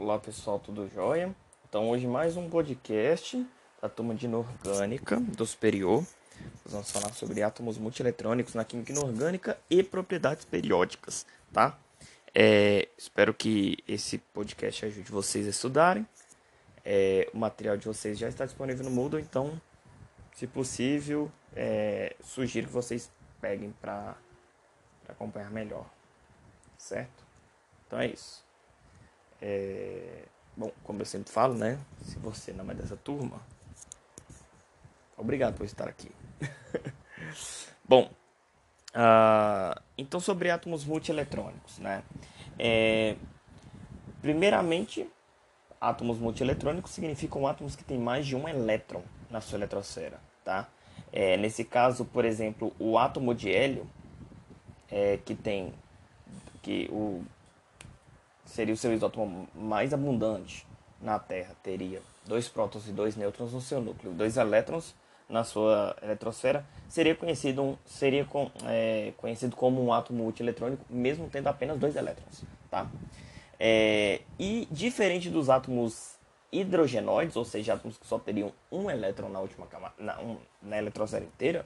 Olá pessoal, tudo jóia? Então hoje mais um podcast da turma de inorgânica do superior. Nós vamos falar sobre átomos multieletrônicos na química inorgânica e propriedades periódicas, tá? É, espero que esse podcast ajude vocês a estudarem. É, o material de vocês já está disponível no Moodle, então, se possível, é, sugiro que vocês peguem para acompanhar melhor, certo? Então é isso. É... Bom, como eu sempre falo, né? Se você não é dessa turma, obrigado por estar aqui. Bom, uh, então sobre átomos multieletrônicos, né? É... Primeiramente, átomos multieletrônicos significam átomos que têm mais de um elétron na sua eletrosfera, tá? É, nesse caso, por exemplo, o átomo de hélio, é, que tem que o seria o seu isótopo mais abundante na Terra, teria dois prótons e dois nêutrons no seu núcleo, dois elétrons na sua eletrosfera, seria conhecido, seria com, é, conhecido como um átomo multieletrônico, mesmo tendo apenas dois elétrons. Tá? É, e diferente dos átomos hidrogenoides, ou seja, átomos que só teriam um elétron na última camada, na, um, na eletrosfera inteira,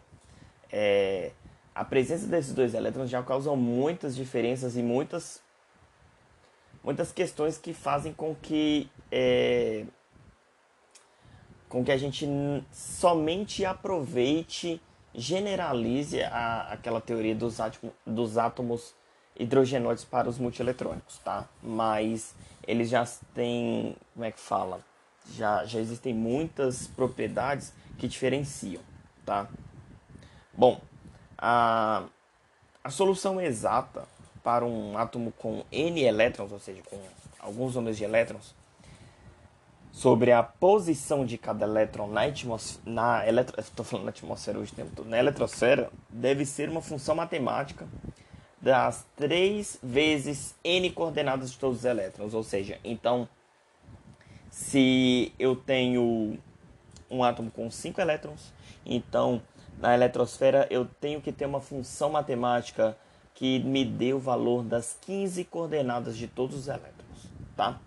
é, a presença desses dois elétrons já causa muitas diferenças e muitas muitas questões que fazem com que é, com que a gente somente aproveite, generalize a, aquela teoria dos, átomos, dos átomos hidrogenoides para os multieletrônicos, tá? Mas eles já têm, como é que fala? Já, já existem muitas propriedades que diferenciam, tá? Bom, a, a solução exata para um átomo com N elétrons, ou seja, com alguns números de elétrons, sobre a posição de cada elétron na atmosfera, na eletro, estou falando na atmosfera hoje tempo todo, na eletrosfera, deve ser uma função matemática das três vezes n coordenadas de todos os elétrons, ou seja, então se eu tenho um átomo com 5 elétrons, então na eletrosfera eu tenho que ter uma função matemática que me dê o valor das 15 coordenadas de todos os elétrons, tá?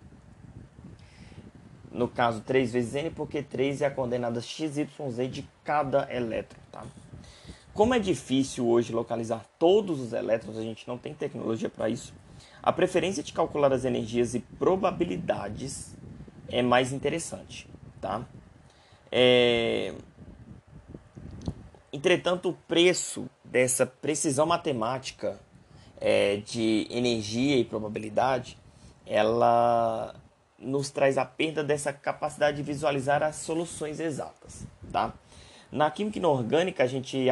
No caso, 3 vezes n, porque 3 é a coordenada x, y, z de cada elétron, tá? Como é difícil hoje localizar todos os elétrons, a gente não tem tecnologia para isso. A preferência de calcular as energias e probabilidades é mais interessante, tá? É... Entretanto, o preço dessa precisão matemática é, de energia e probabilidade, ela nos traz a perda dessa capacidade de visualizar as soluções exatas, tá? Na química inorgânica, a gente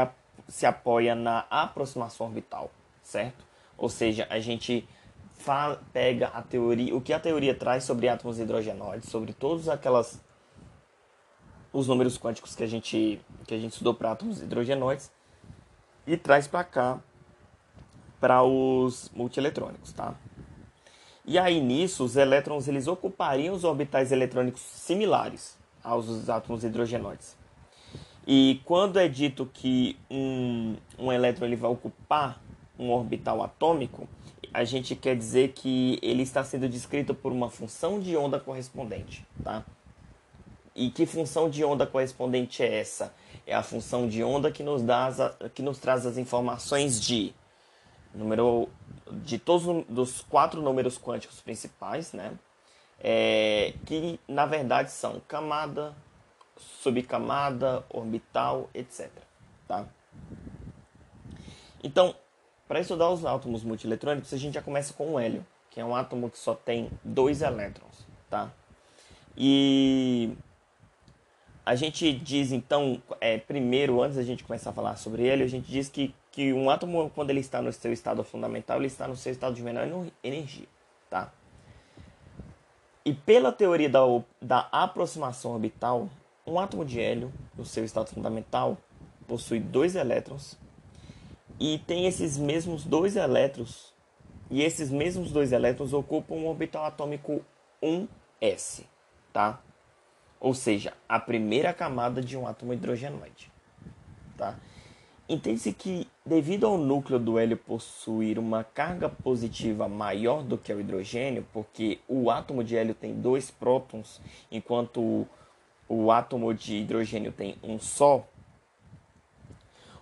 se apoia na aproximação orbital, certo? Ou seja, a gente pega a teoria, o que a teoria traz sobre átomos hidrogenoides, sobre todos aquelas os números quânticos que a gente que a gente estudou para átomos hidrogenoides e traz para cá para os multieletrônicos, tá? E aí nisso os elétrons eles ocupariam os orbitais eletrônicos similares aos dos átomos hidrogenoides. E quando é dito que um, um elétron ele vai ocupar um orbital atômico, a gente quer dizer que ele está sendo descrito por uma função de onda correspondente, tá? E que função de onda correspondente é essa? É a função de onda que nos, dá as, que nos traz as informações de número de todos dos quatro números quânticos principais, né? É, que na verdade são camada, subcamada, orbital, etc. Tá? Então, para estudar os átomos multieletrônicos, a gente já começa com o hélio, que é um átomo que só tem dois elétrons, tá? E a gente diz então, é, primeiro, antes da gente começar a falar sobre ele, a gente diz que, que um átomo, quando ele está no seu estado fundamental, ele está no seu estado de menor energia, tá? E pela teoria da, da aproximação orbital, um átomo de hélio, no seu estado fundamental, possui dois elétrons e tem esses mesmos dois elétrons, e esses mesmos dois elétrons ocupam um orbital atômico 1s, tá? Ou seja, a primeira camada de um átomo hidrogenoide. Tá? Entende-se que, devido ao núcleo do hélio possuir uma carga positiva maior do que o hidrogênio, porque o átomo de hélio tem dois prótons, enquanto o, o átomo de hidrogênio tem um só,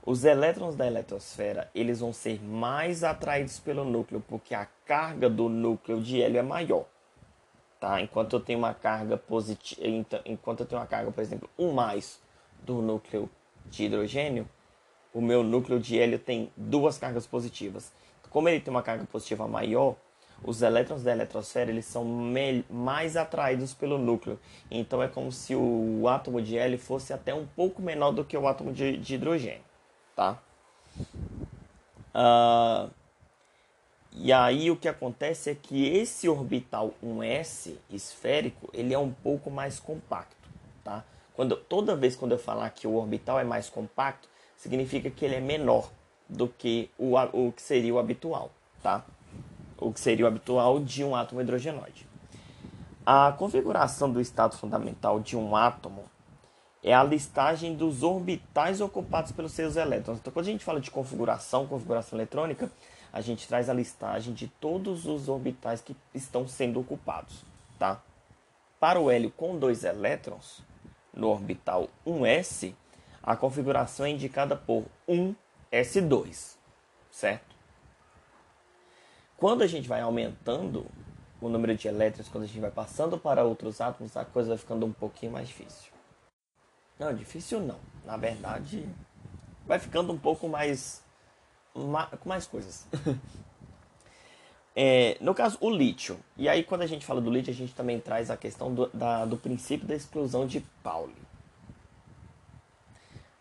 os elétrons da eletrosfera eles vão ser mais atraídos pelo núcleo, porque a carga do núcleo de hélio é maior. Tá? Enquanto eu tenho uma carga positiva, enquanto eu tenho uma carga, por exemplo, 1 mais do núcleo de hidrogênio, o meu núcleo de hélio tem duas cargas positivas. Como ele tem uma carga positiva maior, os elétrons da eletrosfera eles são mais atraídos pelo núcleo. Então é como se o átomo de hélio fosse até um pouco menor do que o átomo de, de hidrogênio, tá? Uh, e aí o que acontece é que esse orbital 1s esférico ele é um pouco mais compacto, tá? Quando, toda vez quando eu falar que o orbital é mais compacto, significa que ele é menor do que o, o que seria o habitual, tá? O que seria o habitual de um átomo hidrogenoide. A configuração do estado fundamental de um átomo é a listagem dos orbitais ocupados pelos seus elétrons. Então, quando a gente fala de configuração, configuração eletrônica, a gente traz a listagem de todos os orbitais que estão sendo ocupados, tá? Para o hélio com dois elétrons, no orbital 1s, a configuração é indicada por 1S2, certo? Quando a gente vai aumentando o número de elétrons, quando a gente vai passando para outros átomos, a coisa vai ficando um pouquinho mais difícil. Não, difícil não. Na verdade, vai ficando um pouco mais. Com mais coisas. é, no caso, o lítio. E aí, quando a gente fala do lítio, a gente também traz a questão do, da, do princípio da exclusão de Pauli.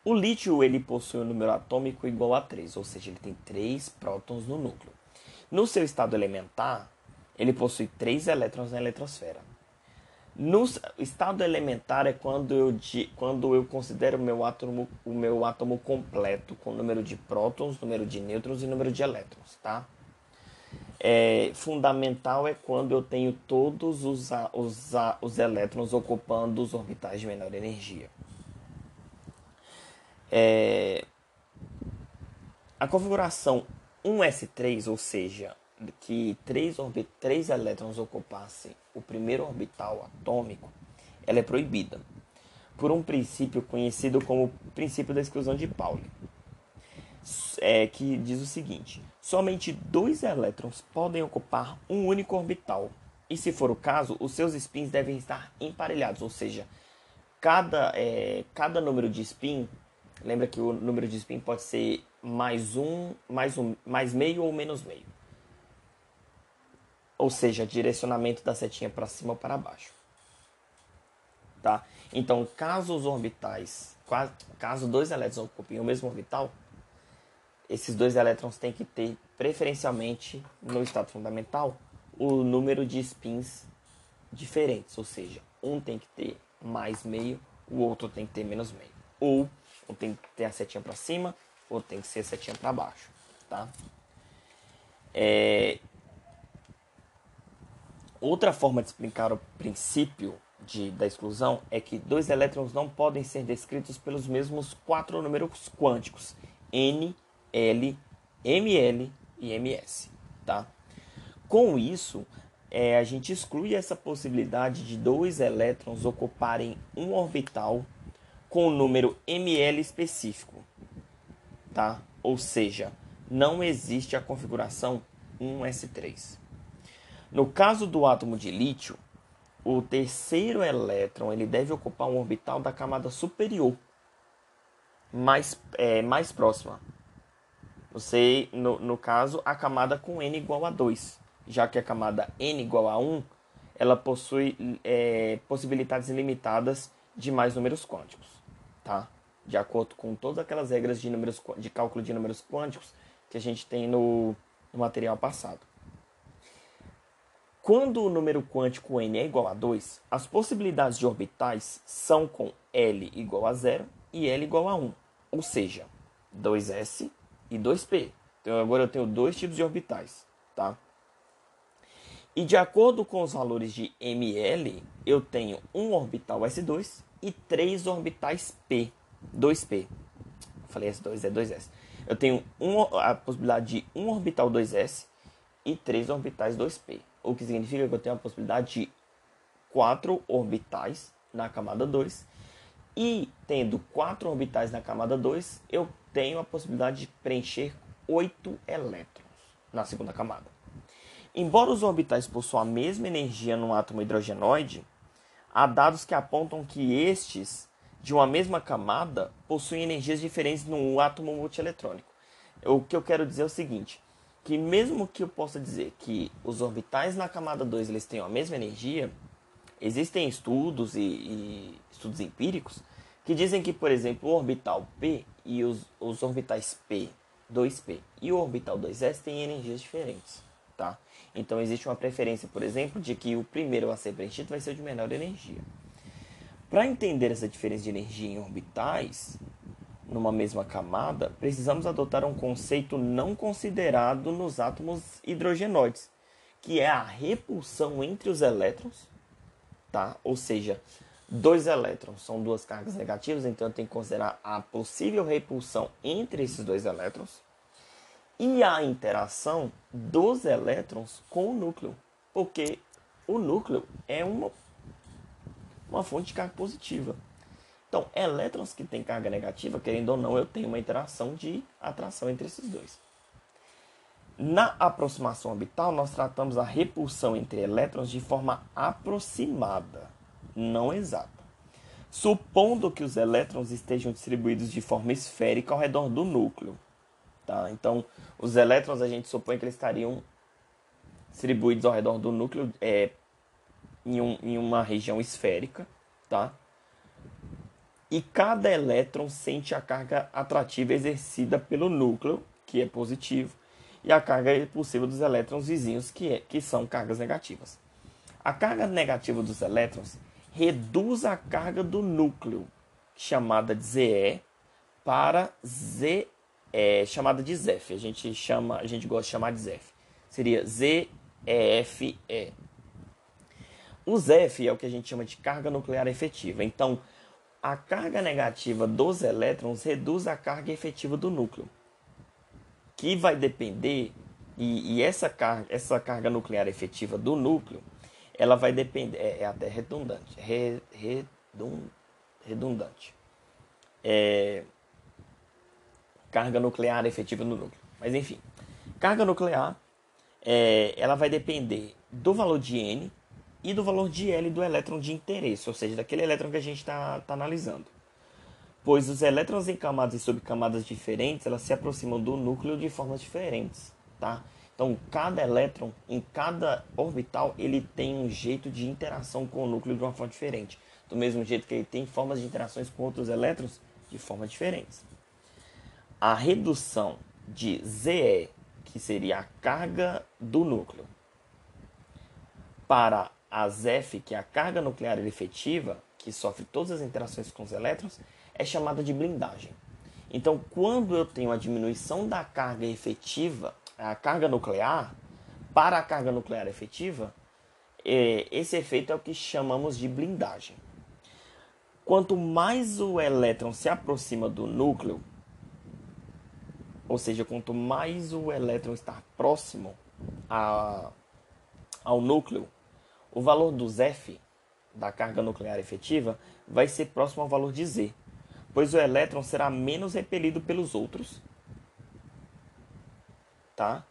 O lítio ele possui um número atômico igual a 3, ou seja, ele tem 3 prótons no núcleo. No seu estado elementar, ele possui 3 elétrons na eletrosfera. No estado elementar é quando eu, quando eu considero meu, átomo, o meu átomo completo, com número de prótons, número de nêutrons e número de elétrons, tá? É, fundamental é quando eu tenho todos os, os, os elétrons ocupando os orbitais de menor energia. É, a configuração 1s3, ou seja, que três, três elétrons ocupassem o primeiro orbital atômico, ela é proibida por um princípio conhecido como princípio da exclusão de Pauli, é, que diz o seguinte: somente dois elétrons podem ocupar um único orbital, e se for o caso, os seus spins devem estar emparelhados, ou seja, cada, é, cada número de spin Lembra que o número de spin pode ser mais um, mais um, mais meio ou menos meio. Ou seja, direcionamento da setinha para cima ou para baixo. Tá? Então, caso os orbitais, caso dois elétrons ocupem o mesmo orbital, esses dois elétrons têm que ter, preferencialmente, no estado fundamental, o número de spins diferentes. Ou seja, um tem que ter mais meio, o outro tem que ter menos meio. Ou ou tem que ter a setinha para cima, ou tem que ser a setinha para baixo, tá? É... Outra forma de explicar o princípio de, da exclusão é que dois elétrons não podem ser descritos pelos mesmos quatro números quânticos N, L, ML e MS, tá? Com isso, é, a gente exclui essa possibilidade de dois elétrons ocuparem um orbital com o número ml específico, tá? Ou seja, não existe a configuração 1s3. No caso do átomo de lítio, o terceiro elétron ele deve ocupar um orbital da camada superior, mais, é, mais próxima. Você, no, no caso, a camada com n igual a 2, já que a camada n igual a 1, ela possui é, possibilidades ilimitadas de mais números quânticos tá? De acordo com todas aquelas regras de, números, de cálculo de números quânticos que a gente tem no, no material passado. Quando o número quântico n é igual a 2, as possibilidades de orbitais são com L igual a 0 e L igual a 1, ou seja, 2s e 2p. Então agora eu tenho dois tipos de orbitais, tá? E de acordo com os valores de ml, eu tenho um orbital s2 e três orbitais P, 2P. falei S2, é 2S. Eu tenho um, a possibilidade de um orbital 2S e três orbitais 2P. O que significa que eu tenho a possibilidade de quatro orbitais na camada 2. E tendo quatro orbitais na camada 2, eu tenho a possibilidade de preencher oito elétrons na segunda camada. Embora os orbitais possuam a mesma energia no átomo hidrogenoide, há dados que apontam que estes, de uma mesma camada, possuem energias diferentes no átomo multieletrônico. O que eu quero dizer é o seguinte, que mesmo que eu possa dizer que os orbitais na camada 2 eles tenham a mesma energia, existem estudos e, e estudos empíricos que dizem que, por exemplo, o orbital P e os, os orbitais P, 2P e o orbital 2S têm energias diferentes, tá? Então existe uma preferência, por exemplo, de que o primeiro a ser preenchido vai ser o de menor energia. Para entender essa diferença de energia em orbitais, numa mesma camada, precisamos adotar um conceito não considerado nos átomos hidrogenoides, que é a repulsão entre os elétrons, tá? Ou seja, dois elétrons são duas cargas negativas, então tenho que considerar a possível repulsão entre esses dois elétrons e a interação dos elétrons com o núcleo, porque o núcleo é uma, uma fonte de carga positiva. Então, elétrons que têm carga negativa, querendo ou não, eu tenho uma interação de atração entre esses dois. Na aproximação orbital, nós tratamos a repulsão entre elétrons de forma aproximada, não exata. Supondo que os elétrons estejam distribuídos de forma esférica ao redor do núcleo. Tá? Então, os elétrons a gente supõe que eles estariam distribuídos ao redor do núcleo é, em, um, em uma região esférica. Tá? E cada elétron sente a carga atrativa exercida pelo núcleo, que é positivo, e a carga repulsiva dos elétrons vizinhos, que, é, que são cargas negativas. A carga negativa dos elétrons reduz a carga do núcleo, chamada de Ze, para Z é chamada de ZEF. A gente chama, a gente gosta de chamar de ZEF. Seria ZEFE. O ZEF é o que a gente chama de carga nuclear efetiva. Então, a carga negativa dos elétrons reduz a carga efetiva do núcleo, que vai depender e, e essa carga, essa carga nuclear efetiva do núcleo, ela vai depender, é, é até redundante, re, redund, redundante. É, carga nuclear efetiva no núcleo. Mas enfim, carga nuclear é, ela vai depender do valor de N e do valor de L do elétron de interesse, ou seja, daquele elétron que a gente está tá analisando. Pois os elétrons em camadas e subcamadas diferentes, elas se aproximam do núcleo de formas diferentes, tá? Então, cada elétron em cada orbital, ele tem um jeito de interação com o núcleo de uma forma diferente. Do mesmo jeito que ele tem formas de interações com outros elétrons de formas diferentes a redução de ZE, que seria a carga do núcleo, para a ZF, que é a carga nuclear efetiva, que sofre todas as interações com os elétrons, é chamada de blindagem. Então, quando eu tenho a diminuição da carga efetiva, a carga nuclear, para a carga nuclear efetiva, é, esse efeito é o que chamamos de blindagem. Quanto mais o elétron se aproxima do núcleo, ou seja, quanto mais o elétron está próximo a, ao núcleo, o valor do F da carga nuclear efetiva vai ser próximo ao valor de Z, pois o elétron será menos repelido pelos outros, tá?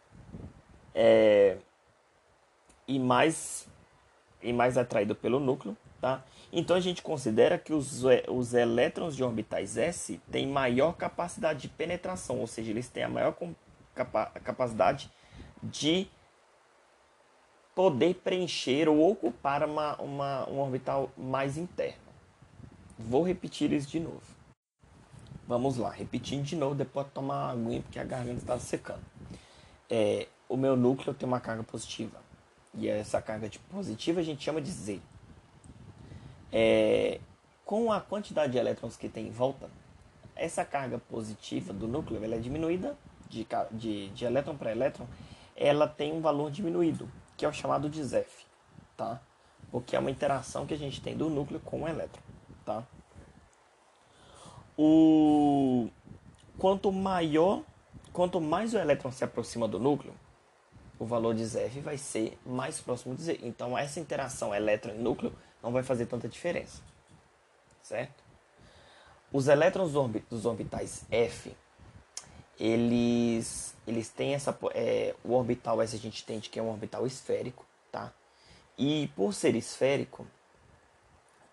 É, e mais e mais atraído pelo núcleo, tá? Então a gente considera que os, é, os elétrons de orbitais S têm maior capacidade de penetração, ou seja, eles têm a maior capa capacidade de poder preencher ou ocupar uma, uma, um orbital mais interno. Vou repetir isso de novo. Vamos lá, repetindo de novo, depois de tomar água porque a garganta está secando. É, o meu núcleo tem uma carga positiva. E essa carga de positiva a gente chama de Z é, com a quantidade de elétrons que tem em volta, essa carga positiva do núcleo ela é diminuída de, de, de elétron para elétron, ela tem um valor diminuído, que é o chamado de ZEF, tá? Porque é uma interação que a gente tem do núcleo com o elétron, tá? O, quanto maior, quanto mais o elétron se aproxima do núcleo, o valor de ZF vai ser mais próximo de Z. Então essa interação elétron e núcleo não vai fazer tanta diferença. Certo? Os elétrons dos orbitais F, eles, eles têm essa. É, o orbital S a gente entende que é um orbital esférico, tá? E por ser esférico,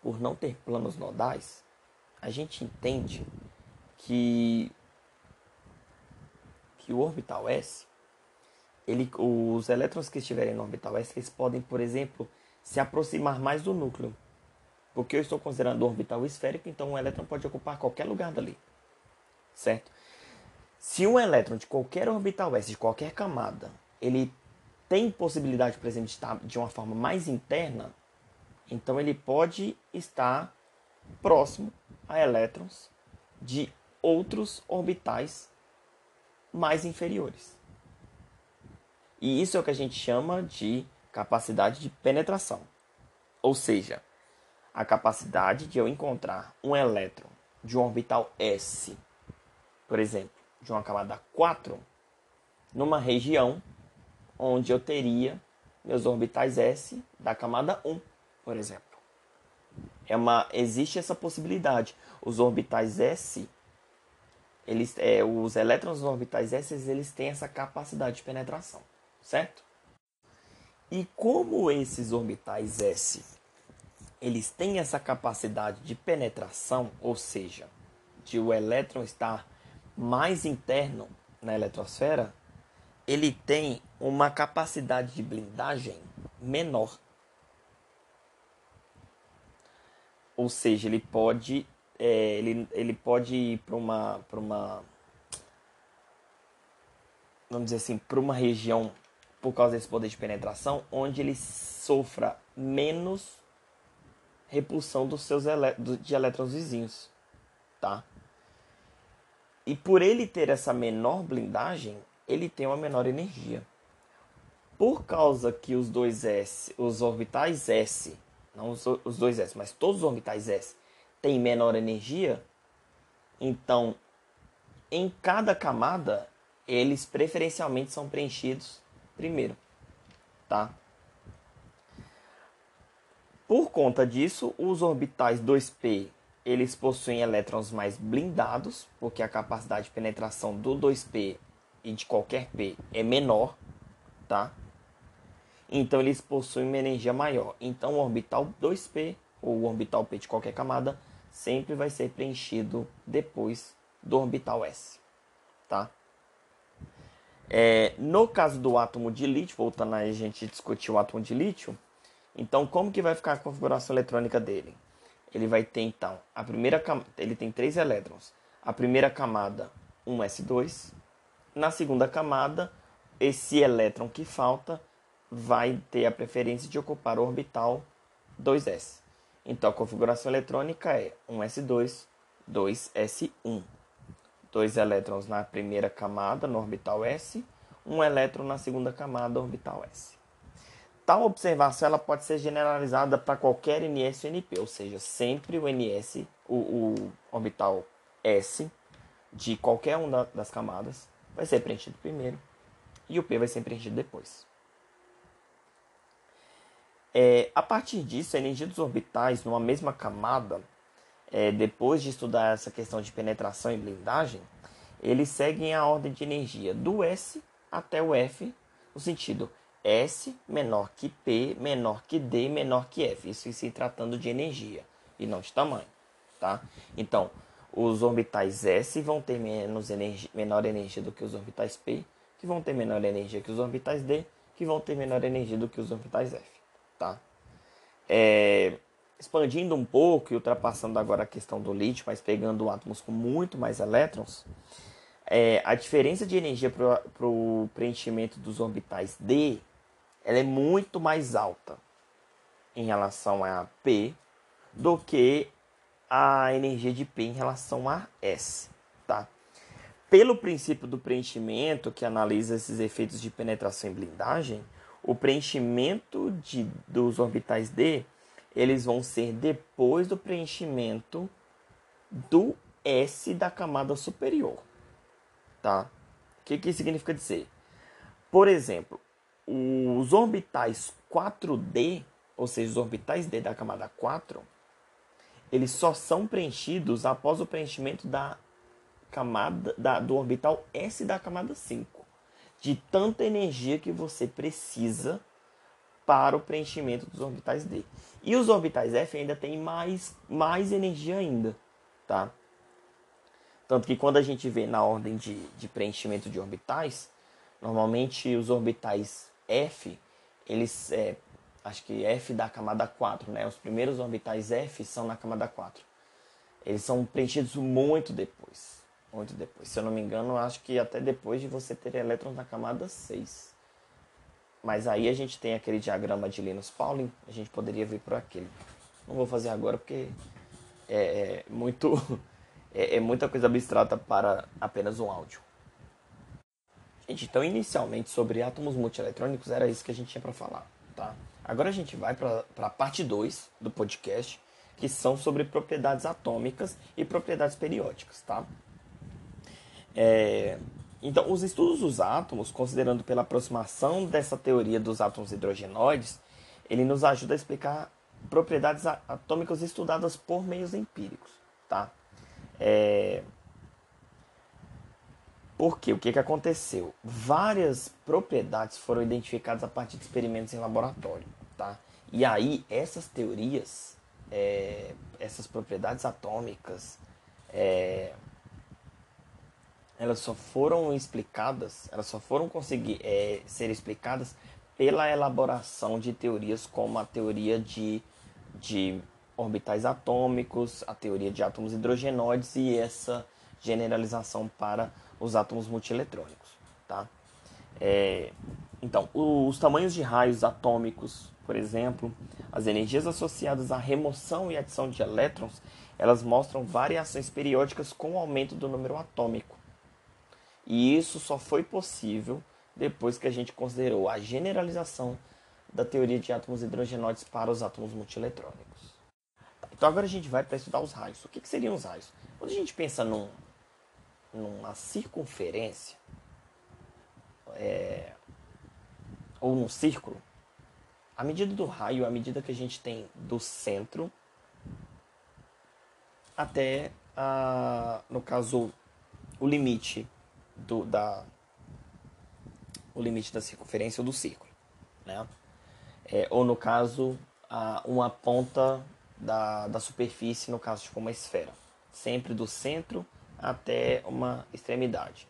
por não ter planos nodais, a gente entende que, que o orbital S, ele, os elétrons que estiverem no orbital S, eles podem, por exemplo, se aproximar mais do núcleo. Porque eu estou considerando o orbital esférico, então um elétron pode ocupar qualquer lugar dali. Certo? Se um elétron de qualquer orbital S, de qualquer camada, ele tem possibilidade, por exemplo, de estar de uma forma mais interna, então ele pode estar próximo a elétrons de outros orbitais mais inferiores. E isso é o que a gente chama de capacidade de penetração. Ou seja, a capacidade de eu encontrar um elétron de um orbital S, por exemplo, de uma camada 4, numa região onde eu teria meus orbitais S da camada 1, por exemplo. É uma, existe essa possibilidade. Os orbitais S, eles, é, os elétrons nos orbitais S, eles têm essa capacidade de penetração, certo? E como esses orbitais S, eles têm essa capacidade de penetração, ou seja, de o elétron estar mais interno na eletrosfera, ele tem uma capacidade de blindagem menor. Ou seja, ele pode, é, ele, ele pode ir para uma, uma, vamos dizer assim, para uma região por causa desse poder de penetração, onde ele sofra menos repulsão dos seus de elétrons vizinhos, tá? E por ele ter essa menor blindagem, ele tem uma menor energia. Por causa que os dois S, os orbitais S não os, os dois S, mas todos os orbitais S têm menor energia, então em cada camada eles preferencialmente são preenchidos primeiro, tá? Por conta disso, os orbitais 2p eles possuem elétrons mais blindados, porque a capacidade de penetração do 2p e de qualquer p é menor, tá? Então eles possuem uma energia maior. Então o orbital 2p ou o orbital p de qualquer camada sempre vai ser preenchido depois do orbital s, tá? É, no caso do átomo de lítio, voltando a gente discutir o átomo de lítio, então como que vai ficar a configuração eletrônica dele? Ele vai ter então a primeira ele tem três elétrons. A primeira camada 1s2, na segunda camada esse elétron que falta vai ter a preferência de ocupar o orbital 2s. Então a configuração eletrônica é 1s2, 2s1. Dois elétrons na primeira camada, no orbital s, um elétron na segunda camada, orbital s. Tal observação ela pode ser generalizada para qualquer NS ou NP, ou seja, sempre o NS, o, o orbital S de qualquer uma das camadas vai ser preenchido primeiro e o P vai ser preenchido depois. É, a partir disso, a energia dos orbitais numa mesma camada, é, depois de estudar essa questão de penetração e blindagem, eles seguem a ordem de energia do S até o F, no sentido S menor que P, menor que D, menor que F. Isso se tratando de energia e não de tamanho. Tá? Então, os orbitais S vão ter menos energia, menor energia do que os orbitais P, que vão ter menor energia que os orbitais D, que vão ter menor energia do que os orbitais F tá? É, expandindo um pouco e ultrapassando agora a questão do lítio, mas pegando átomos com muito mais elétrons, é, a diferença de energia para o preenchimento dos orbitais D ela é muito mais alta em relação a P do que a energia de P em relação a S, tá? Pelo princípio do preenchimento, que analisa esses efeitos de penetração e blindagem, o preenchimento de, dos orbitais D eles vão ser depois do preenchimento do S da camada superior, tá? O que, que significa dizer? Por exemplo, os orbitais 4D, ou seja, os orbitais D da camada 4, eles só são preenchidos após o preenchimento da camada da, do orbital S da camada 5, de tanta energia que você precisa para o preenchimento dos orbitais D. E os orbitais F ainda têm mais, mais energia ainda, tá? Tanto que quando a gente vê na ordem de, de preenchimento de orbitais, normalmente os orbitais F, eles, é, acho que F da camada 4, né? Os primeiros orbitais F são na camada 4. Eles são preenchidos muito depois. Muito depois. Se eu não me engano, acho que até depois de você ter elétrons na camada 6. Mas aí a gente tem aquele diagrama de Linus Pauling, a gente poderia vir por aquele. Não vou fazer agora porque é, é muito é, é, muita coisa abstrata para apenas um áudio. Gente, então inicialmente sobre átomos multieletrônicos era isso que a gente tinha para falar, tá? Agora a gente vai para a parte 2 do podcast, que são sobre propriedades atômicas e propriedades periódicas, tá? É, então, os estudos dos átomos, considerando pela aproximação dessa teoria dos átomos hidrogenoides, ele nos ajuda a explicar propriedades atômicas estudadas por meios empíricos, tá? É... Porque o que, que aconteceu? Várias propriedades foram identificadas a partir de experimentos em laboratório, tá? E aí essas teorias, é... essas propriedades atômicas, é elas só foram explicadas, elas só foram conseguir é, ser explicadas pela elaboração de teorias como a teoria de, de orbitais atômicos, a teoria de átomos hidrogenoides e essa generalização para os átomos multieletrônicos. Tá? É, então, os tamanhos de raios atômicos, por exemplo, as energias associadas à remoção e adição de elétrons, elas mostram variações periódicas com o aumento do número atômico. E isso só foi possível depois que a gente considerou a generalização da teoria de átomos hidrogenoides para os átomos multieletrônicos. Então agora a gente vai para estudar os raios. O que, que seriam os raios? Quando a gente pensa num, numa circunferência é, ou num círculo, a medida do raio é a medida que a gente tem do centro até, a, no caso, o limite do, da, o limite da circunferência ou do círculo. Né? É, ou no caso, a, uma ponta da, da superfície, no caso tipo uma esfera. Sempre do centro até uma extremidade.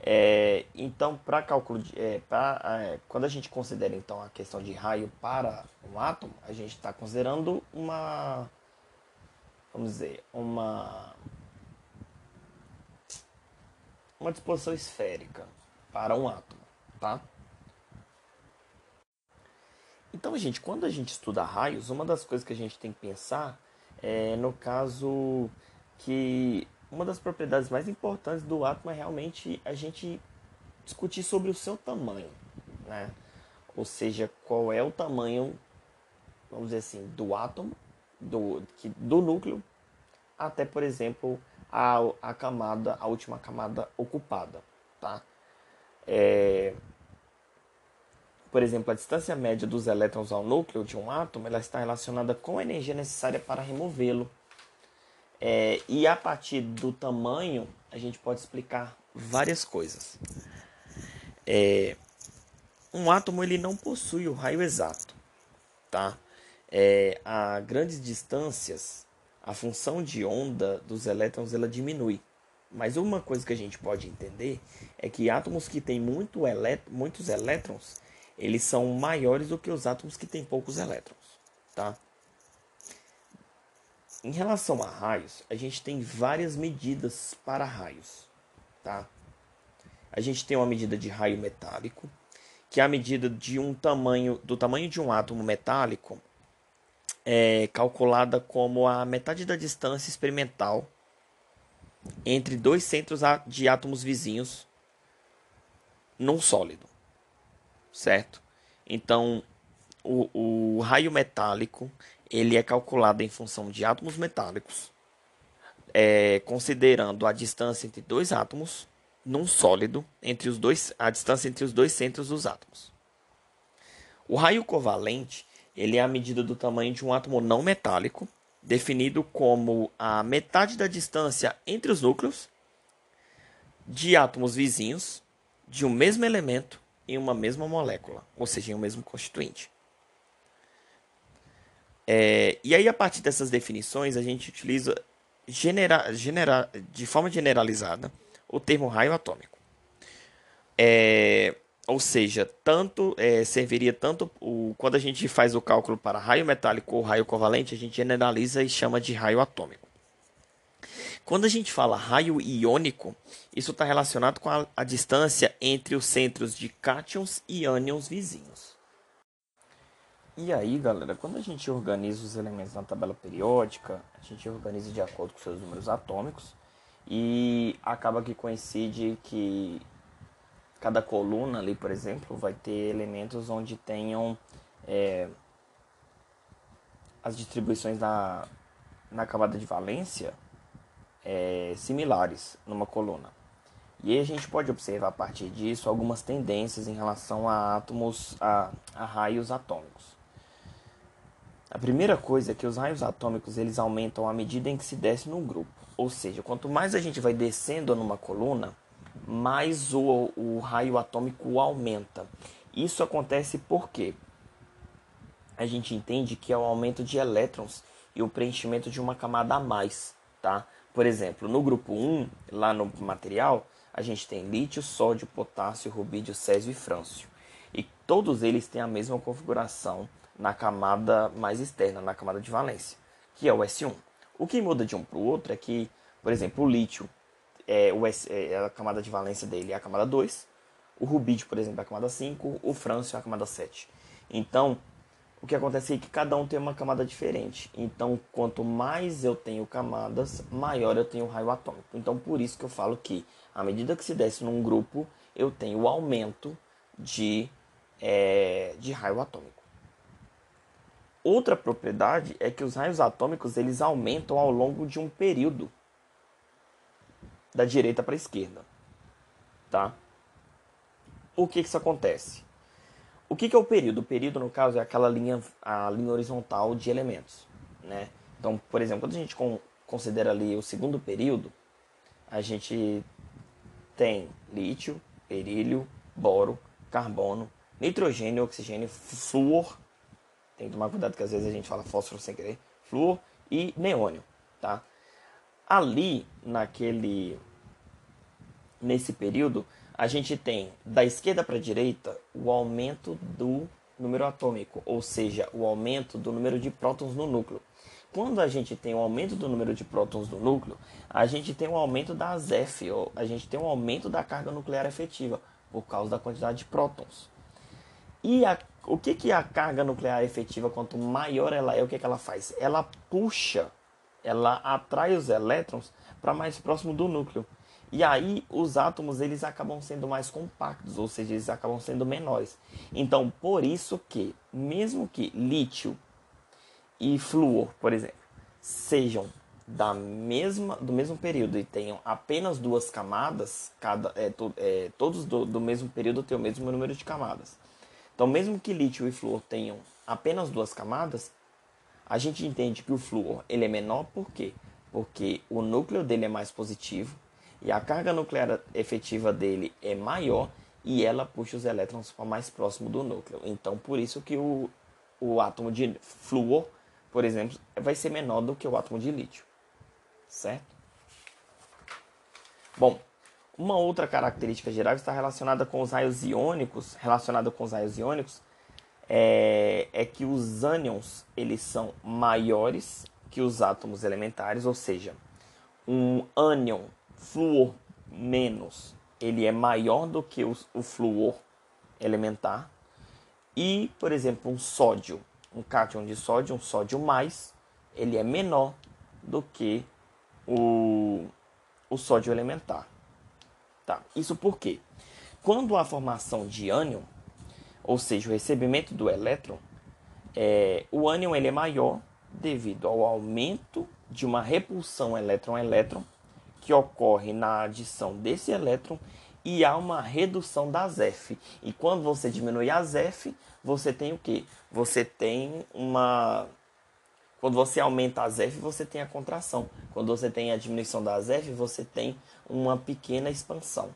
É, então, para cálculo, de, é, pra, é, quando a gente considera então a questão de raio para um átomo, a gente está considerando uma, vamos dizer, uma uma disposição esférica para um átomo, tá? Então, gente, quando a gente estuda raios, uma das coisas que a gente tem que pensar é, no caso, que uma das propriedades mais importantes do átomo é realmente a gente discutir sobre o seu tamanho, né? Ou seja, qual é o tamanho, vamos dizer assim, do átomo, do, do núcleo, até, por exemplo, a, a camada, a última camada ocupada, tá? É, por exemplo, a distância média dos elétrons ao núcleo de um átomo ela está relacionada com a energia necessária para removê-lo. É, e a partir do tamanho, a gente pode explicar várias coisas. É, um átomo ele não possui o raio exato, tá? É, a grandes distâncias, a função de onda dos elétrons ela diminui. Mas uma coisa que a gente pode entender é que átomos que têm muito elét muitos elétrons, eles são maiores do que os átomos que têm poucos elétrons, tá? Em relação a raios, a gente tem várias medidas para raios, tá? A gente tem uma medida de raio metálico, que é a medida de um tamanho do tamanho de um átomo metálico é calculada como a metade da distância experimental entre dois centros de átomos vizinhos num sólido, certo? Então, o, o raio metálico ele é calculado em função de átomos metálicos, é, considerando a distância entre dois átomos num sólido entre os dois, a distância entre os dois centros dos átomos. O raio covalente ele é a medida do tamanho de um átomo não metálico, definido como a metade da distância entre os núcleos de átomos vizinhos de um mesmo elemento em uma mesma molécula, ou seja, em um mesmo constituinte. É, e aí, a partir dessas definições, a gente utiliza genera, genera, de forma generalizada o termo raio atômico. É, ou seja, tanto é, serviria tanto o, quando a gente faz o cálculo para raio metálico ou raio covalente, a gente generaliza e chama de raio atômico. Quando a gente fala raio iônico, isso está relacionado com a, a, distância entre os centros de cátions e ânions vizinhos. E aí, galera, quando a gente organiza os elementos na tabela periódica, a gente organiza de acordo com seus números atômicos e acaba que coincide que cada coluna ali, por exemplo, vai ter elementos onde tenham é, as distribuições na, na camada de valência é, similares numa coluna. E aí a gente pode observar a partir disso algumas tendências em relação a átomos, a, a raios atômicos. A primeira coisa é que os raios atômicos eles aumentam à medida em que se desce num grupo. Ou seja, quanto mais a gente vai descendo numa coluna, mais o, o raio atômico aumenta. Isso acontece porque a gente entende que é o aumento de elétrons e o preenchimento de uma camada a mais, tá? Por exemplo, no grupo 1, lá no material, a gente tem lítio, sódio, potássio, rubídio, césio e frâncio. E todos eles têm a mesma configuração na camada mais externa, na camada de valência, que é o S1. O que muda de um para o outro é que, por exemplo, o lítio, é, o S, é, a camada de valência dele é a camada 2, o rubídio, por exemplo, é a camada 5, o frâncio é a camada 7. Então, o que acontece é que cada um tem uma camada diferente. Então, quanto mais eu tenho camadas, maior eu tenho raio atômico. Então, por isso que eu falo que, à medida que se desce num grupo, eu tenho o aumento de, é, de raio atômico. Outra propriedade é que os raios atômicos eles aumentam ao longo de um período da direita para a esquerda, tá? Por que, que isso acontece? O que, que, é o período? O período, no caso, é aquela linha, a linha horizontal de elementos. Né? Então, por exemplo, quando a gente considera ali o segundo período, a gente tem lítio, berílio, boro, carbono, nitrogênio, oxigênio, flúor. Tem que tomar cuidado que às vezes a gente fala fósforo sem querer. Flúor e neônio, tá? Ali, naquele... Nesse período, a gente tem da esquerda para a direita o aumento do número atômico, ou seja, o aumento do número de prótons no núcleo. Quando a gente tem um aumento do número de prótons no núcleo, a gente tem um aumento da ZEF, ou a gente tem um aumento da carga nuclear efetiva, por causa da quantidade de prótons. E a, o que, que a carga nuclear efetiva, quanto maior ela é, o que, que ela faz? Ela puxa, ela atrai os elétrons para mais próximo do núcleo. E aí os átomos eles acabam sendo mais compactos, ou seja, eles acabam sendo menores. Então, por isso que mesmo que lítio e flúor, por exemplo, sejam da mesma do mesmo período e tenham apenas duas camadas, cada é, to, é, todos do, do mesmo período têm o mesmo número de camadas. Então, mesmo que lítio e flúor tenham apenas duas camadas, a gente entende que o flúor ele é menor por quê? Porque o núcleo dele é mais positivo e a carga nuclear efetiva dele é maior e ela puxa os elétrons para mais próximo do núcleo. Então, por isso que o, o átomo de flúor, por exemplo, vai ser menor do que o átomo de lítio. Certo? Bom, uma outra característica geral está relacionada com os raios iônicos, relacionada com os raios iônicos, é, é que os ânions eles são maiores que os átomos elementares, ou seja, um ânion flúor menos, ele é maior do que o, o flúor elementar. E, por exemplo, um sódio, um cátion de sódio, um sódio mais, ele é menor do que o, o sódio elementar. Tá? Isso porque quando a formação de ânion, ou seja, o recebimento do elétron, é, o ânion ele é maior devido ao aumento de uma repulsão elétron-elétron que ocorre na adição desse elétron e há uma redução das F. E quando você diminui as F, você tem o que? Você tem uma. Quando você aumenta as F, você tem a contração. Quando você tem a diminuição das F, você tem uma pequena expansão.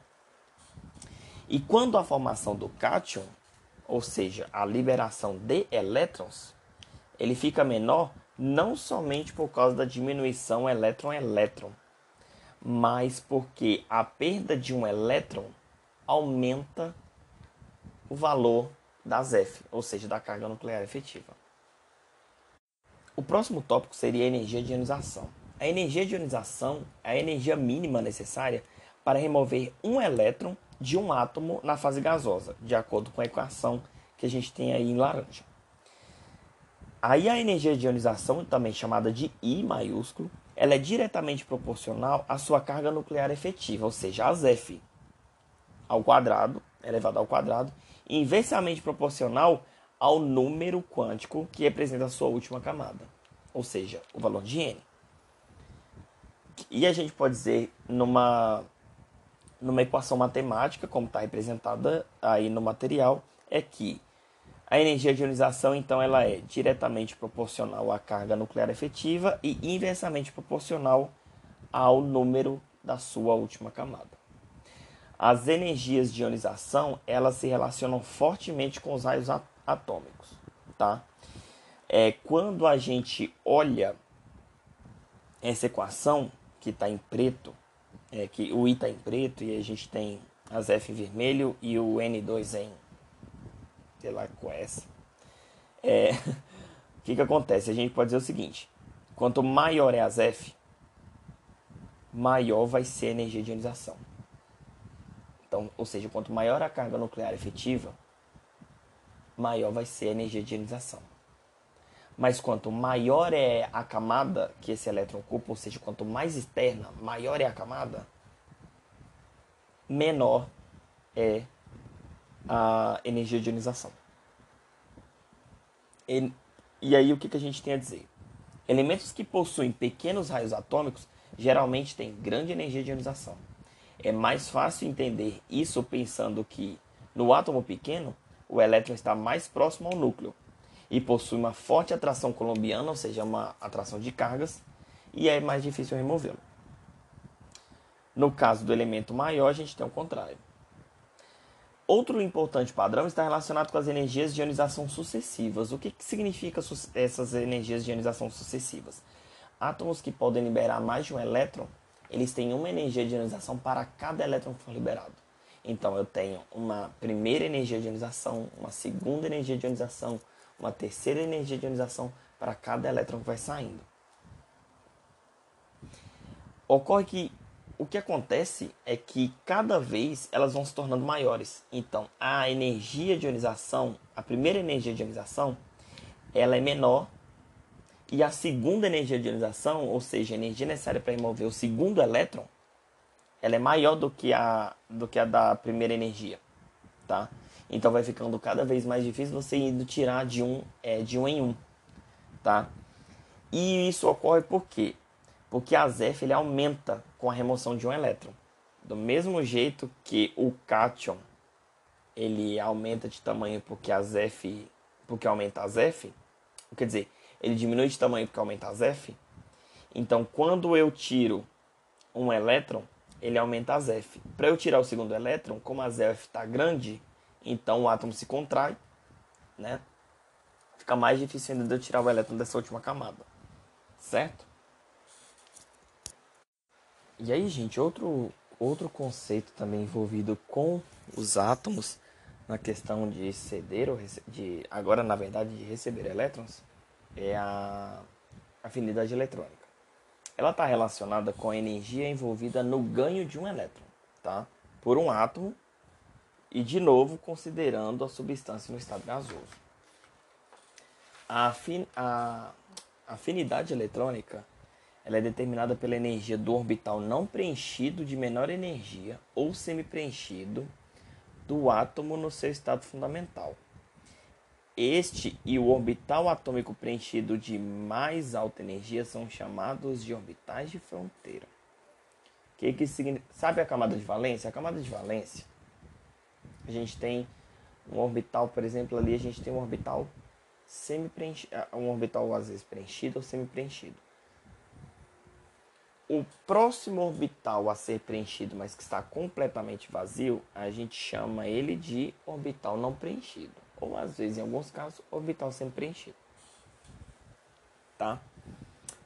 E quando a formação do cátion, ou seja, a liberação de elétrons, ele fica menor não somente por causa da diminuição elétron-elétron, mas porque a perda de um elétron aumenta o valor das F, ou seja, da carga nuclear efetiva. O próximo tópico seria a energia de ionização. A energia de ionização é a energia mínima necessária para remover um elétron de um átomo na fase gasosa, de acordo com a equação que a gente tem aí em laranja. Aí a energia de ionização, também chamada de I maiúsculo, ela é diretamente proporcional à sua carga nuclear efetiva, ou seja, as F ao quadrado, elevado ao quadrado, e inversamente proporcional ao número quântico que representa a sua última camada, ou seja, o valor de n. E a gente pode dizer numa numa equação matemática, como está representada aí no material, é que a energia de ionização, então, ela é diretamente proporcional à carga nuclear efetiva e inversamente proporcional ao número da sua última camada. As energias de ionização, elas se relacionam fortemente com os raios atômicos, tá? É, quando a gente olha essa equação que está em preto, é, que o I está em preto e a gente tem as F em vermelho e o N2 em sei lá com essa. É, o que, que acontece? A gente pode dizer o seguinte: quanto maior é as F, maior vai ser a energia de ionização. Então, ou seja, quanto maior a carga nuclear efetiva, maior vai ser a energia de ionização. Mas quanto maior é a camada que esse elétron ocupa, ou seja, quanto mais externa, maior é a camada, menor é a energia de ionização. E, e aí o que, que a gente tem a dizer? Elementos que possuem pequenos raios atômicos geralmente têm grande energia de ionização. É mais fácil entender isso pensando que no átomo pequeno o elétron está mais próximo ao núcleo e possui uma forte atração colombiana, ou seja, uma atração de cargas, e é mais difícil removê-lo. No caso do elemento maior, a gente tem o contrário. Outro importante padrão está relacionado com as energias de ionização sucessivas. O que, que significa essas energias de ionização sucessivas? Átomos que podem liberar mais de um elétron, eles têm uma energia de ionização para cada elétron que for liberado. Então eu tenho uma primeira energia de ionização, uma segunda energia de ionização, uma terceira energia de ionização para cada elétron que vai saindo. Ocorre que o que acontece é que cada vez elas vão se tornando maiores. Então, a energia de ionização, a primeira energia de ionização, ela é menor e a segunda energia de ionização, ou seja, a energia necessária para remover o segundo elétron, ela é maior do que a do que a da primeira energia, tá? Então vai ficando cada vez mais difícil você indo tirar de um é, de um em um, tá? E isso ocorre por quê? Porque a ZF ele aumenta com a remoção de um elétron. Do mesmo jeito que o cátion ele aumenta de tamanho porque as F, porque aumenta as F, quer dizer, ele diminui de tamanho porque aumenta as F. Então, quando eu tiro um elétron, ele aumenta as F. Para eu tirar o segundo elétron, como a F está grande, então o átomo se contrai, né? Fica mais difícil ainda de eu tirar o elétron dessa última camada, certo? E aí, gente, outro, outro conceito também envolvido com os átomos na questão de ceder ou de agora na verdade de receber elétrons é a afinidade eletrônica. Ela está relacionada com a energia envolvida no ganho de um elétron, tá? Por um átomo e de novo considerando a substância no estado gasoso. A, afin, a afinidade eletrônica ela é determinada pela energia do orbital não preenchido de menor energia ou semi-preenchido do átomo no seu estado fundamental. Este e o orbital atômico preenchido de mais alta energia são chamados de orbitais de fronteira. Que que significa? Sabe a camada de valência? A camada de valência, a gente tem um orbital, por exemplo, ali a gente tem um orbital semi-preenchido, ah, um orbital às vezes preenchido ou semi-preenchido. O próximo orbital a ser preenchido, mas que está completamente vazio, a gente chama ele de orbital não preenchido, ou às vezes, em alguns casos, orbital semi-preenchido. Tá?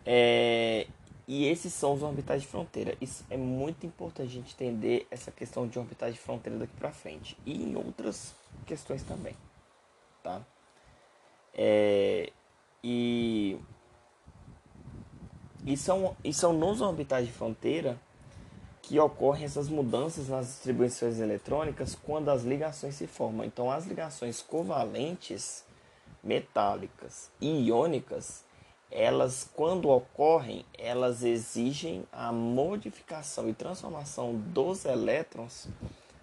É, e esses são os orbitais de fronteira. Isso é muito importante a gente entender essa questão de orbitais de fronteira daqui para frente e em outras questões também, tá? É, e e são, e são nos orbitais de fronteira que ocorrem essas mudanças nas distribuições eletrônicas quando as ligações se formam. Então, as ligações covalentes, metálicas e iônicas elas, quando ocorrem, elas exigem a modificação e transformação dos elétrons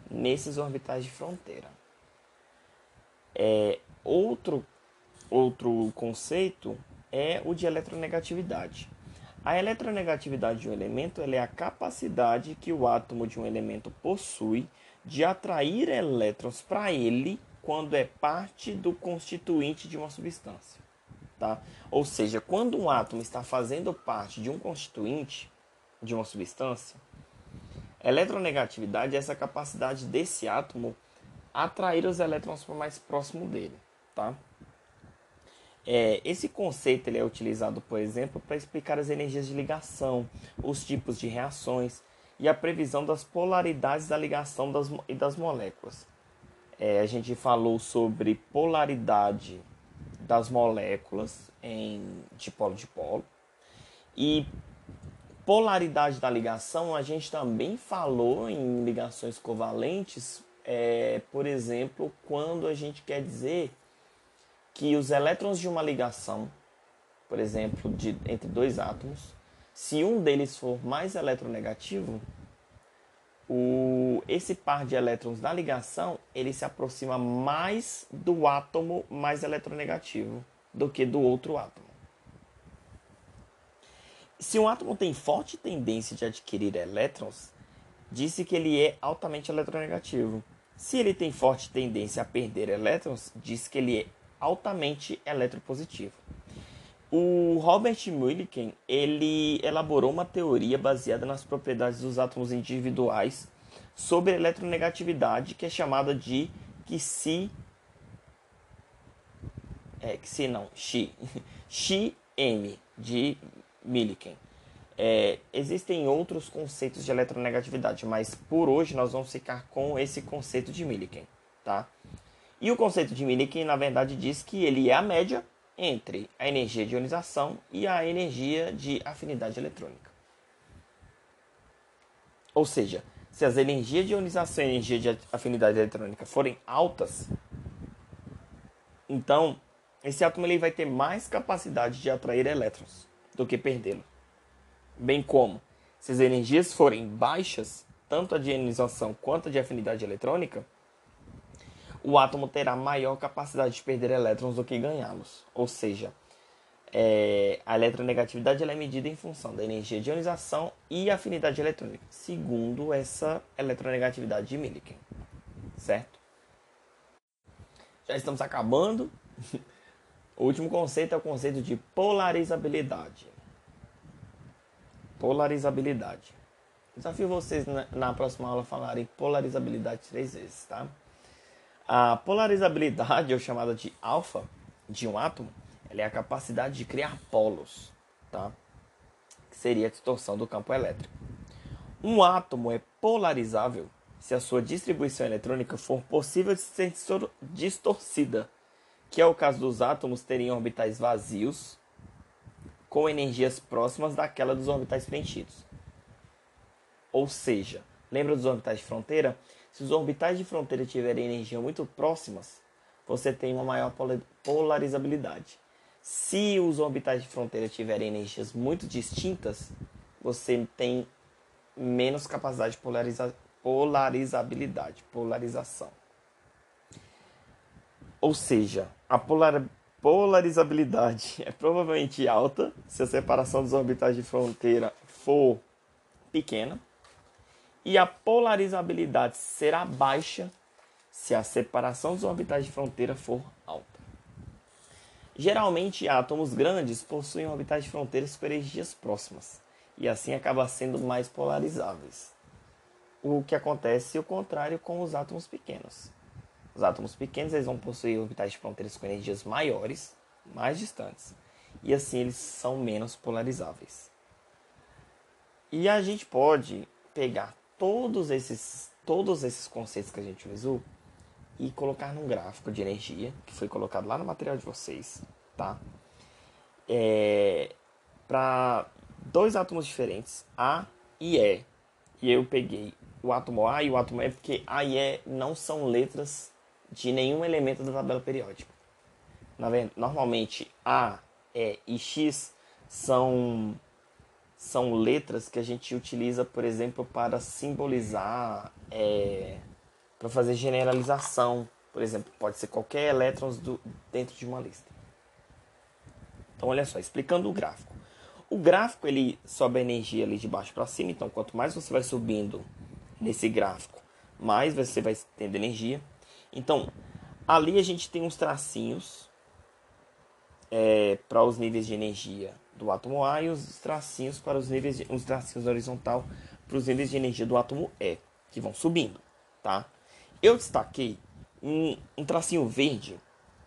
nesses orbitais de fronteira. É, outro, outro conceito é o de eletronegatividade. A eletronegatividade de um elemento é a capacidade que o átomo de um elemento possui de atrair elétrons para ele quando é parte do constituinte de uma substância. Tá? Ou seja, quando um átomo está fazendo parte de um constituinte de uma substância, eletronegatividade é essa capacidade desse átomo atrair os elétrons para mais próximo dele. Tá? É, esse conceito ele é utilizado, por exemplo, para explicar as energias de ligação, os tipos de reações e a previsão das polaridades da ligação das, e das moléculas. É, a gente falou sobre polaridade das moléculas em dipolo dipolo. E polaridade da ligação, a gente também falou em ligações covalentes, é, por exemplo, quando a gente quer dizer que os elétrons de uma ligação, por exemplo, de, entre dois átomos, se um deles for mais eletronegativo, o, esse par de elétrons da ligação ele se aproxima mais do átomo mais eletronegativo do que do outro átomo. Se um átomo tem forte tendência de adquirir elétrons, disse que ele é altamente eletronegativo. Se ele tem forte tendência a perder elétrons, diz que ele é altamente eletropositivo. O Robert Mulliken ele elaborou uma teoria baseada nas propriedades dos átomos individuais sobre eletronegatividade que é chamada de Xi é, não, Xi M de Millikan. É, existem outros conceitos de eletronegatividade, mas por hoje nós vamos ficar com esse conceito de Millikan, tá? E o conceito de Millikan, na verdade, diz que ele é a média entre a energia de ionização e a energia de afinidade eletrônica. Ou seja, se as energias de ionização e energia de afinidade eletrônica forem altas, então esse átomo ele vai ter mais capacidade de atrair elétrons do que perdê-lo. Bem como, se as energias forem baixas, tanto a de ionização quanto a de afinidade eletrônica, o átomo terá maior capacidade de perder elétrons do que ganhá-los. Ou seja, é, a eletronegatividade é medida em função da energia de ionização e afinidade eletrônica, segundo essa eletronegatividade de Millikan. Certo? Já estamos acabando. O último conceito é o conceito de polarizabilidade. Polarizabilidade. Desafio vocês na próxima aula falarem polarizabilidade três vezes, tá? A polarizabilidade, ou chamada de alfa, de um átomo, ela é a capacidade de criar polos, tá? que seria a distorção do campo elétrico. Um átomo é polarizável se a sua distribuição eletrônica for possível de ser distorcida, que é o caso dos átomos terem orbitais vazios com energias próximas daquela dos orbitais preenchidos. Ou seja, lembra dos orbitais de fronteira? Se os orbitais de fronteira tiverem energia muito próximas, você tem uma maior polarizabilidade. Se os orbitais de fronteira tiverem energias muito distintas, você tem menos capacidade de polariza polarizabilidade, polarização. Ou seja, a polar polarizabilidade é provavelmente alta se a separação dos orbitais de fronteira for pequena, e a polarizabilidade será baixa se a separação dos orbitais de fronteira for alta. Geralmente, átomos grandes possuem orbitais de fronteira com energias próximas e assim acabam sendo mais polarizáveis. O que acontece o contrário com os átomos pequenos. Os átomos pequenos eles vão possuir orbitais de fronteiras com energias maiores, mais distantes, e assim eles são menos polarizáveis. E a gente pode pegar todos esses, todos esses conceitos que a gente usou e colocar num gráfico de energia que foi colocado lá no material de vocês, tá? É, para dois átomos diferentes, A e E. E eu peguei o átomo A e o átomo E porque A e E não são letras de nenhum elemento da tabela periódica. Normalmente A, E e X são são letras que a gente utiliza, por exemplo, para simbolizar, é, para fazer generalização. Por exemplo, pode ser qualquer elétrons do, dentro de uma lista. Então, olha só, explicando o gráfico. O gráfico ele sobe a energia ali de baixo para cima, então quanto mais você vai subindo nesse gráfico, mais você vai tendo energia. Então, ali a gente tem uns tracinhos é, para os níveis de energia do átomo A e os tracinhos para os níveis de, os tracinhos horizontal para os níveis de energia do átomo E, que vão subindo, tá? Eu destaquei um, um tracinho verde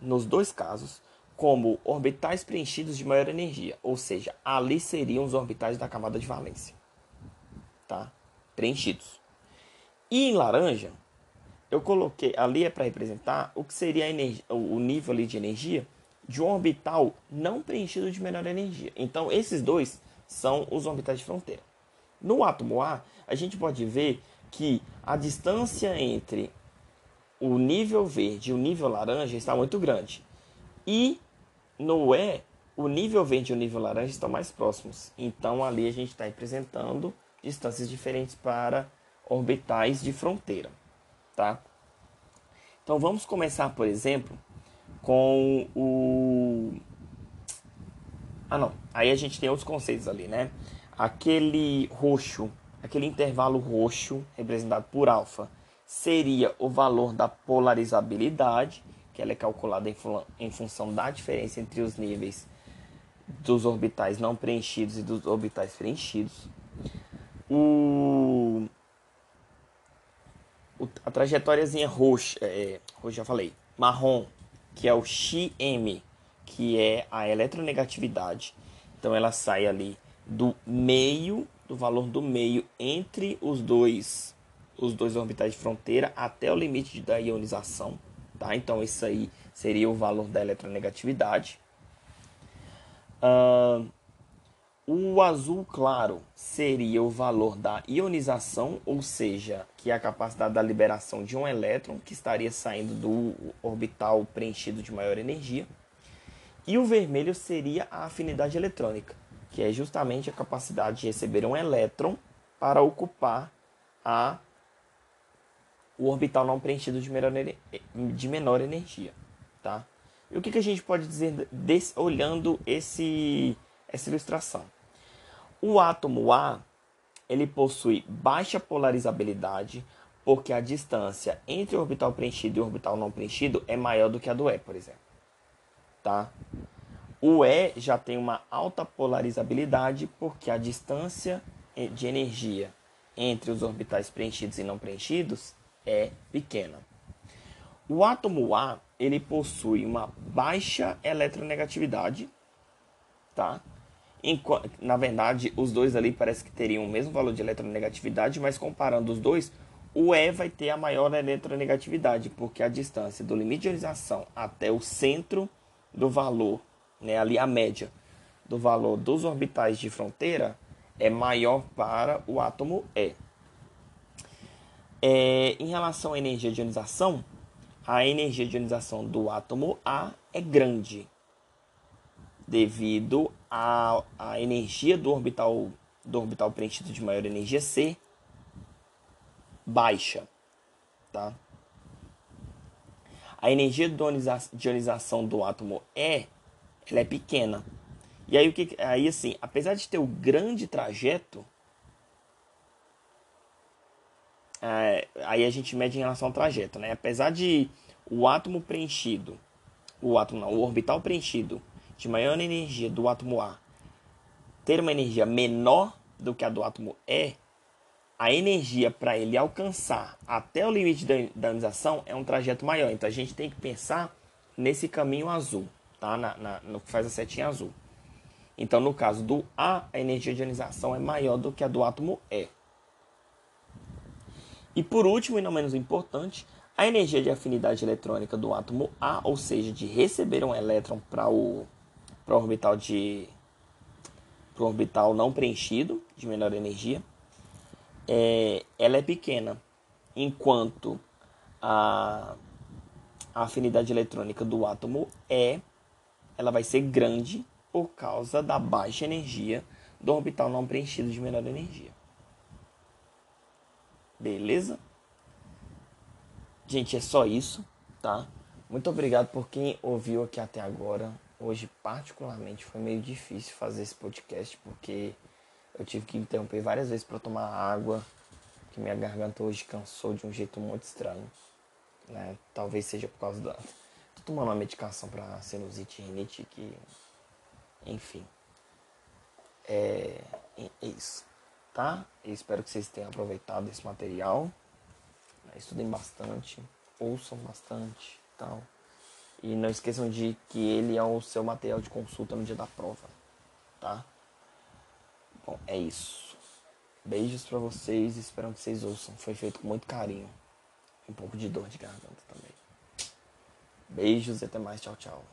nos dois casos como orbitais preenchidos de maior energia, ou seja, ali seriam os orbitais da camada de valência, tá? Preenchidos. E em laranja, eu coloquei ali é para representar o que seria energia, o nível ali de energia de um orbital não preenchido de menor energia. Então, esses dois são os orbitais de fronteira. No átomo A, a gente pode ver que a distância entre o nível verde e o nível laranja está muito grande. E no E, o nível verde e o nível laranja estão mais próximos. Então, ali a gente está representando distâncias diferentes para orbitais de fronteira. Tá? Então, vamos começar, por exemplo, com o. Ah, não. Aí a gente tem outros conceitos ali, né? Aquele roxo, aquele intervalo roxo representado por alfa, seria o valor da polarizabilidade, que ela é calculada em, fun em função da diferença entre os níveis dos orbitais não preenchidos e dos orbitais preenchidos. O, a trajetóriazinha roxa, é, roxa já falei, marrom, que é o Xm, que é a eletronegatividade. Então ela sai ali do meio, do valor do meio entre os dois os dois orbitais de fronteira até o limite da ionização, tá? Então isso aí seria o valor da eletronegatividade. Uh, o azul claro seria o valor da ionização, ou seja, que é a capacidade da liberação de um elétron que estaria saindo do orbital preenchido de maior energia. E o vermelho seria a afinidade eletrônica, que é justamente a capacidade de receber um elétron para ocupar a, o orbital não preenchido de menor, de menor energia. Tá? E o que, que a gente pode dizer olhando esse, essa ilustração? O átomo A ele possui baixa polarizabilidade porque a distância entre o orbital preenchido e o orbital não preenchido é maior do que a do E, por exemplo. Tá? O E já tem uma alta polarizabilidade porque a distância de energia entre os orbitais preenchidos e não preenchidos é pequena. O átomo A ele possui uma baixa eletronegatividade, tá? Na verdade, os dois ali parece que teriam o mesmo valor de eletronegatividade, mas comparando os dois, o E vai ter a maior eletronegatividade, porque a distância do limite de ionização até o centro do valor, né, ali a média do valor dos orbitais de fronteira, é maior para o átomo E. É, em relação à energia de ionização, a energia de ionização do átomo A é grande, devido à, à energia do orbital, do orbital preenchido de maior energia ser baixa. Tá? A energia de ionização do átomo E ela é pequena. E aí, o que, aí, assim, apesar de ter o grande trajeto, é, aí a gente mede em relação ao trajeto, né? Apesar de o átomo preenchido, o átomo não, o orbital preenchido de maior energia do átomo A ter uma energia menor do que a do átomo E, a energia para ele alcançar até o limite da ionização é um trajeto maior. Então a gente tem que pensar nesse caminho azul, tá? Na, na, no que faz a setinha azul. Então, no caso do A, a energia de ionização é maior do que a do átomo E. E por último, e não menos importante, a energia de afinidade eletrônica do átomo A, ou seja, de receber um elétron para o pra orbital de para o orbital não preenchido, de menor energia, é, ela é pequena, enquanto a, a afinidade eletrônica do átomo E ela vai ser grande por causa da baixa energia do orbital não preenchido de menor energia. Beleza? Gente, é só isso, tá? Muito obrigado por quem ouviu aqui até agora. Hoje, particularmente, foi meio difícil fazer esse podcast porque eu tive que interromper várias vezes para tomar água, que minha garganta hoje cansou de um jeito muito estranho, né? Talvez seja por causa da tô tomando uma medicação para sinusite e rinite que enfim. É, é isso, tá? Eu espero que vocês tenham aproveitado esse material. Estudem bastante, ouçam bastante, tal. E não esqueçam de que ele é o seu material de consulta no dia da prova, tá? Bom, é isso. Beijos para vocês, espero que vocês ouçam. Foi feito com muito carinho. Um pouco de dor de garganta também. Beijos e até mais. Tchau, tchau.